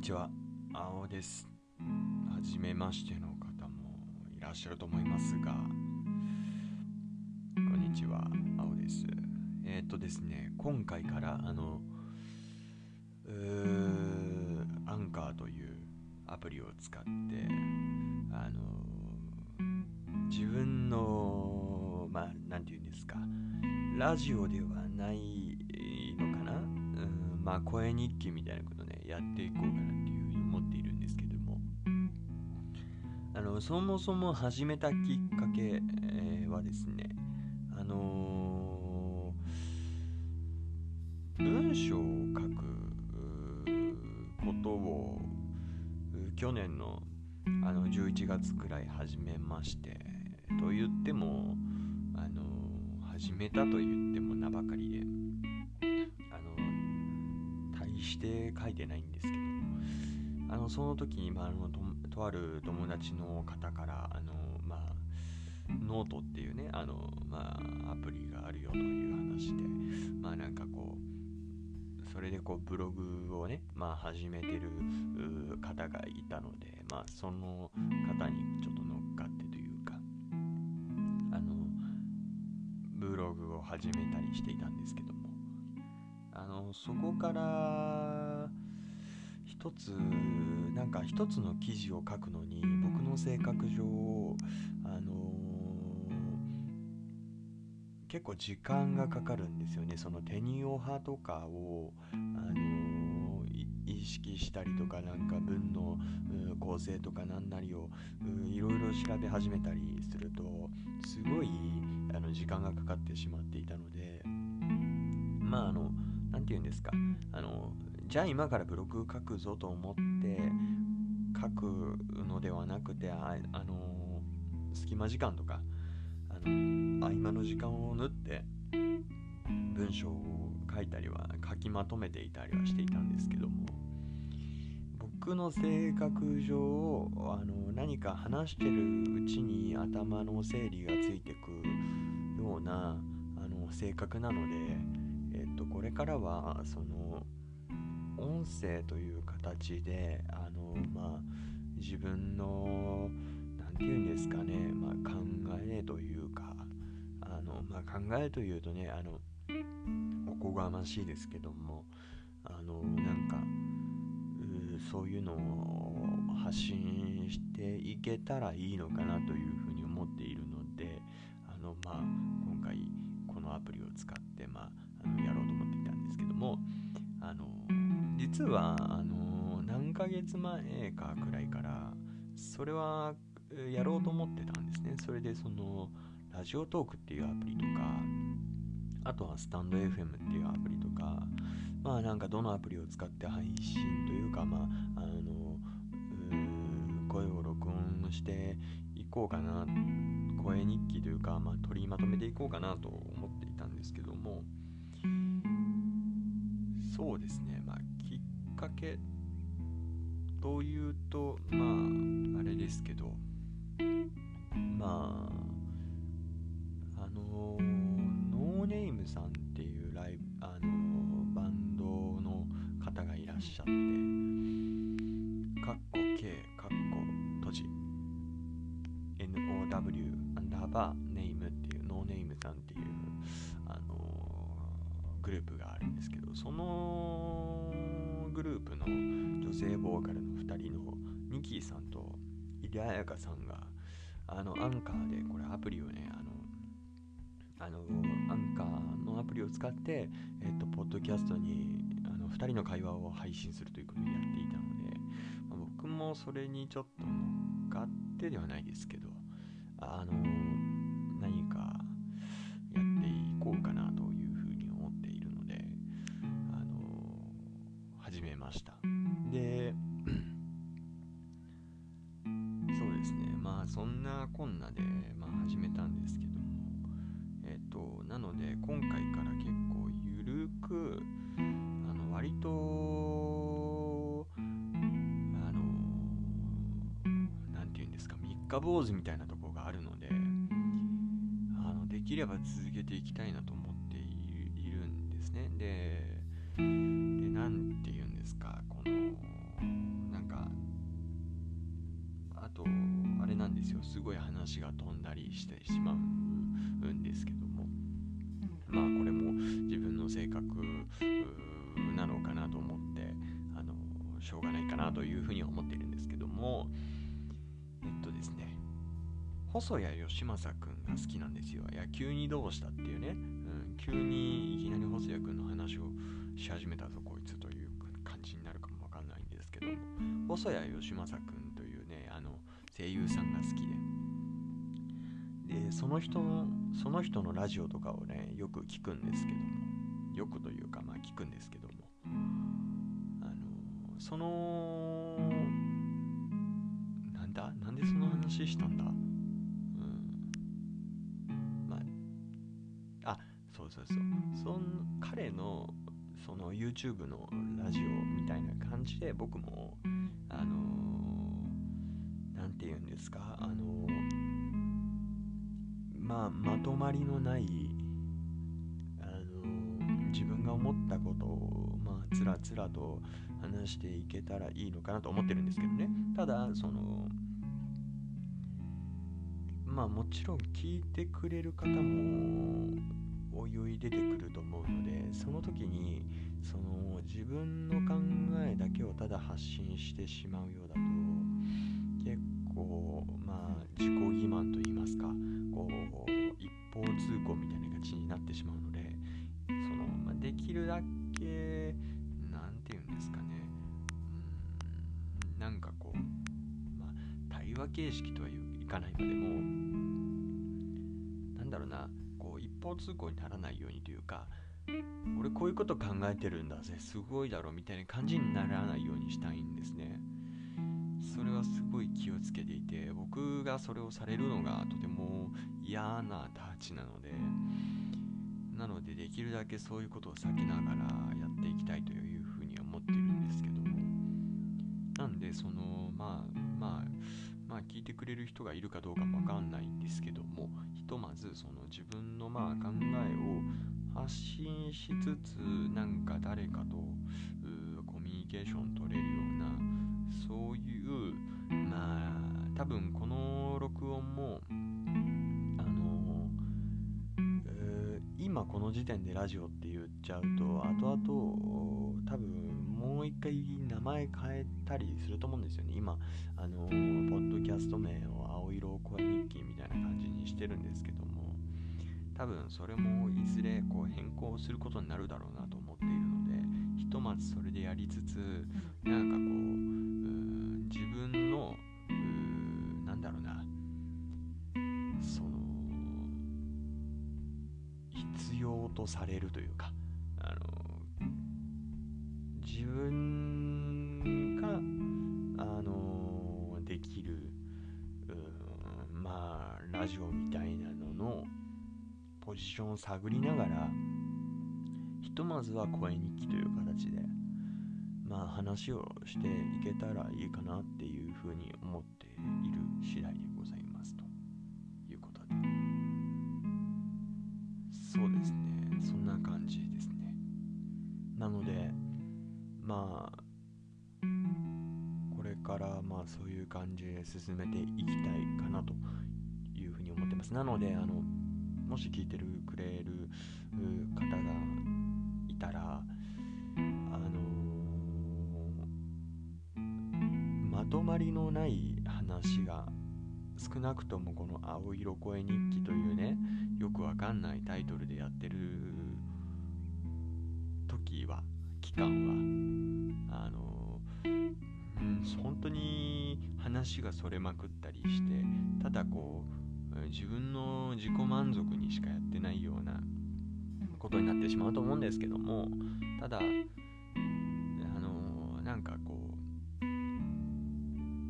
にちは、青です。はじめましての方もいらっしゃると思いますが、こんにちは、青です。えーっとですね、今回から、あの、アンカーというアプリを使って、あの、自分の、まあ、なんていうんですか、ラジオではないのかな、うん、まあ、声日記みたいなことね、やっていこうかなっていうふうに思っているんですけども、あの、そもそも始めたきっかけ、えはですね、あのー文章を書くことを去年のあの11月くらい始めましてと言ってもあの始めたと言っても名ばかりで。して書いてないんですけどあのその時に、まあ、あのととある友達の方からあのまあノートっていうねあの、まあ、アプリがあるよという話でまあなんかこうそれでこうブログをね、まあ、始めてる方がいたので、まあ、その方にちょっと乗っかってというかあのブログを始めたりしていたんですけどあのそこから一つなんか一つの記事を書くのに僕の性格上あの結構時間がかかるんですよね。そのテニオ派とかを、あの意識したりとかなんか文の構成とかなんなりをいろいろ調べ始めたりするとすごいあの時間がかかってしまっていたのでまああの何て言うんですか？あのじゃあ今からブログ書くぞと思って書くのではなくてああの隙間時間とかあの合間の時間を縫って文章を書いたりは書きまとめていたりはしていたんですけども僕の性格上あの何か話してるうちに頭の整理がついてくようなあの性格なので、えっと、これからはその音声という形であの、まあ、自分の何て言うんですかね、まあ、考えというかあの、まあ、考えというとねあのおこがましいですけどもあのなんかそういうのを発信していけたらいいのかなというふうに思っているのであの、まあ、今回このアプリを使って、まあ、あのやろうと思いたんですもあの実はあの何ヶ月前かくらいからそれはやろうと思ってたんですね。それでそのラジオトークっていうアプリとかあとはスタンド FM っていうアプリとかまあなんかどのアプリを使って配信というかまああの声を録音していこうかな声日記というか、まあ、取りまとめていこうかなと思っていたんですけどもそうですね。まあきっかけというとまああれですけどまああのノーネームさんっていうライブあのバンドの方がいらっしゃってカッコ K カッコ閉じ NOW アンダーバーネームっていうノーネームさんっていうグループがあるんですけどそのグループの女性ボーカルの2人のニキーさんとイリアヤカさんがあのアンカーでこれアプリをねあのあのアンカーのアプリを使って、えっと、ポッドキャストにあの2人の会話を配信するということをやっていたので、まあ僕もそれにちょっと乗っかってではないですけどあのなこんなで、まあ、始めたんですけどもえっ、となので今回から結構ゆるくあの割とあのなんて言うんですか三日坊主みたいなところがあるのであのできれば続けていきたいなと思っているいるんですね。でれなんですごい話が飛んだりしてしまうんですけども。まあこれも自分の性格なのかなと思ってあのしょうがないかなというふうに思っているんですけども。えっとですね。細谷義正くんが好きなんですよ。いや、急にどうしたっていうね、うん、急にいきなり細谷くんの話をし始めたぞ、こいつという感じになるかもわかんないんですけども、細谷義正くんというね、あの、声優さんが好きで、で、その人の、その人のラジオとかをね、よく聞くんですけども、よくというか、まあ聞くんですけども、あの、その、なんだ？なんでその話したんだ？うん。まあ。あそうそうそん彼のその YouTube のラジオみたいな感じで僕もですか？あのまあまとまりのないあの自分が思ったことをまあつらつらと話していけたらいいのかなと思ってるんですけどね。ただそのまあもちろん聞いてくれる方もおいおい出てくると思うのでその時にその自分の考えだけをただ発信してしまうようだと結構まあ自己欺瞞と言いますかこう一方通行みたいな感じになってしまうのでその、まあ、できるだけ何て言うんですかねうんなんかこう、まあ、対話形式とはいかないまでもなんだろうなこう一方通行にならないようにというか俺こういうこと考えてるんだぜすごいだろみたいな感じにならないようにしたいんですね。それはすごい気をつけていて僕がそれをされるのがとても嫌なタッチなのでなのでできるだけそういうことを避けながらやっていきたいというふうに思ってるんですけどもなんでそのまあまあまあ聞いてくれる人がいるかどうかもわかんないんですけどもひとまずその自分のまあ考えを発信しつつなんか誰かとコミュニケーション取れるような多分この録音もあの、ー、今この時点でラジオって言っちゃうと後々多分もう一回名前変えたりすると思うんですよね。今、あのポッドキャスト名を青色声日記みたいな感じにしてるんですけども、多分それもいずれこう変更することになるだろうなと思っているので、ひとまずそれでやりつつ、なんかこう、とされるというか、あの自分があのできるまあラジオみたいなののポジションを探りながらひとまずは声日記という形でまあ話をしていけたらいいかなっていうふうに思っている次第でございますということで。そうですね。のでまあこれからまあそういう感じで進めていきたいかなというふうに思ってます。なのであのもし聞いてるくれる方がいたらあのー、まとまりのない話が少なくともこの「青色声日記」というねよくわかんないタイトルでやってる時は期間は。あのうん本当に話がそれまくったりしてただこう自分の自己満足にしかやってないようなことになってしまうと思うんですけどもただあのなんかこう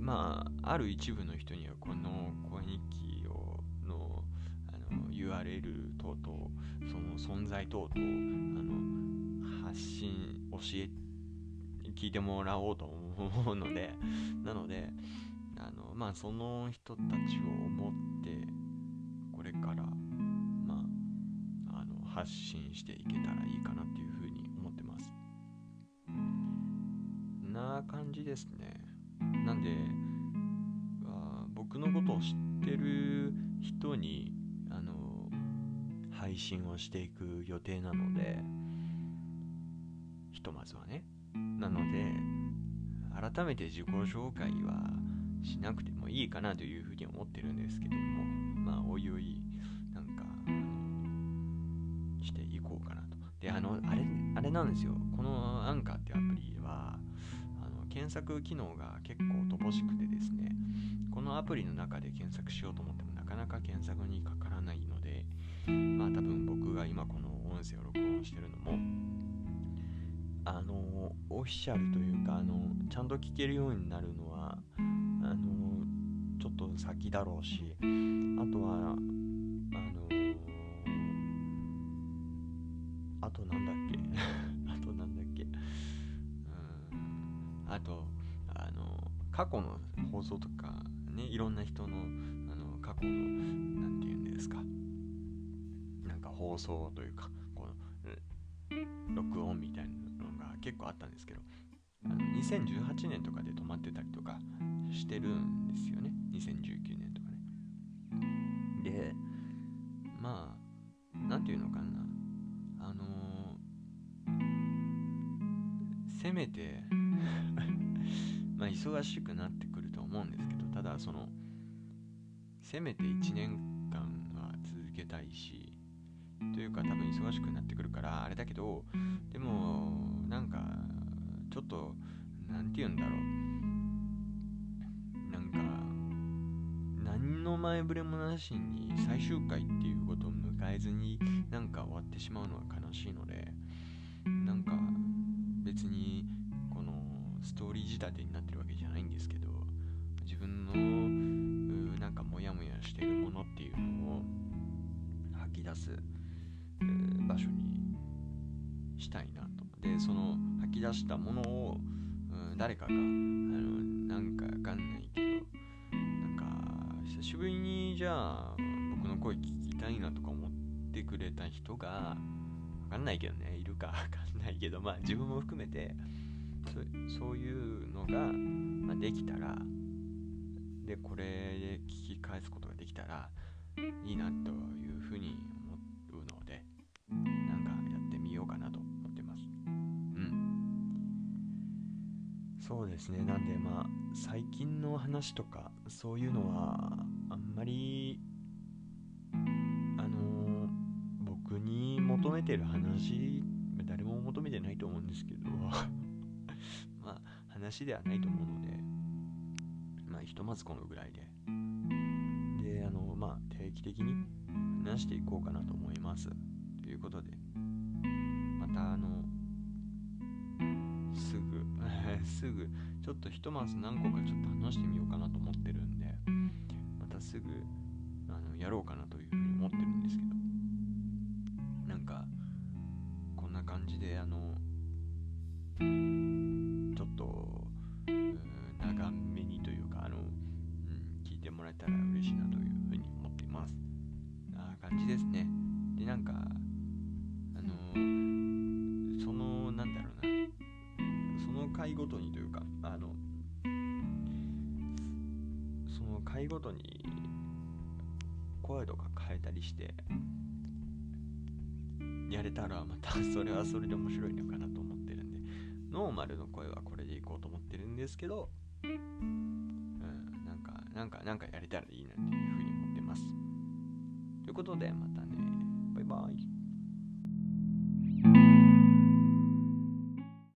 まあある一部の人にはこの声日記をのあの URL 等々その存在等々あの発信教え聞いてもらおうと思うのでなのであのまあその人たちを思ってこれからまああの発信していけたらいいかなっていうふうに思ってます。な感じですね。なんであ僕のことを知ってる人にあの配信をしていく予定なのでひとまずはね。なので改めて自己紹介はしなくてもいいかなというふうに思ってるんですけども。まあおいおいなんかしていこうかなと。であのあれあれなんですよ。このアンカーってアプリはあの検索機能が結構乏しくてですね。このアプリの中で検索しようと思ってもなかなか検索にかからないのでまあ多分僕オフィシャルというかあのちゃんと聞けるようになるのはあのちょっと先だろうしあとはあのあとなんだっけ あとなんだっけうんあとあの過去の放送とかねいろんな人のあの過去の何て言うんですかなんか放送というかこの録音みたいな。結構あったんですけどあの2018年とかで止まってたりとかしてるんですよね。2019年とかね。でまあ何て言うのかな。あのー、せめて まあ忙しくなってくると思うんですけどただそのせめて1年間は続けたいしというか多分忙しくなってくるからあれだけどでもなんかちょっと何て言うんだろう。なんか何の前触れもなしに最終回っていうことを迎えずになんか終わってしまうのは悲しいのでなんか別にこのストーリー仕立てになってるわけじゃないんですけど自分のなんかモヤモヤしてるものっていうのを吐き出す場所にしたいな。でその吐き出したものを、うん、誰かがあのなんかわかんないけどなんか久しぶりにじゃあ僕の声聞きたいなとか思ってくれた人がわかんないけどねいるかわかんないけどまあ自分も含めてそそういうのが、まあ、できたらでこれで聞き返すことができたらいいなというふうにそうですね。なんでまあ最近の話とかそういうのはあんまりあのー、僕に求めてる話誰も求めてないと思うんですけど まあ話ではないと思うのでまあひとまずこのぐらいで。であのまあ定期的に話していこうかなと思います。ということでまたあのすぐちょっとひとまず何個かちょっと話してみようかなと思ってるんでまたすぐあのやろうかなというふうに思ってるんですけど。なんかこんな感じであのちょっと長めにというかあの、うん、聞いてもらえたら嬉しいなというふうに思っています。な感じですね。ごとにというかあのその回ごとに声とか変えたりしてやれたらまた それはそれで面白いのかなと思ってるんでノーマルの声はこれでいこうと思ってるんですけどうんなんかなんかなんかやれたらいいなっていうふうに思ってます。ということでまたね。バイバイ。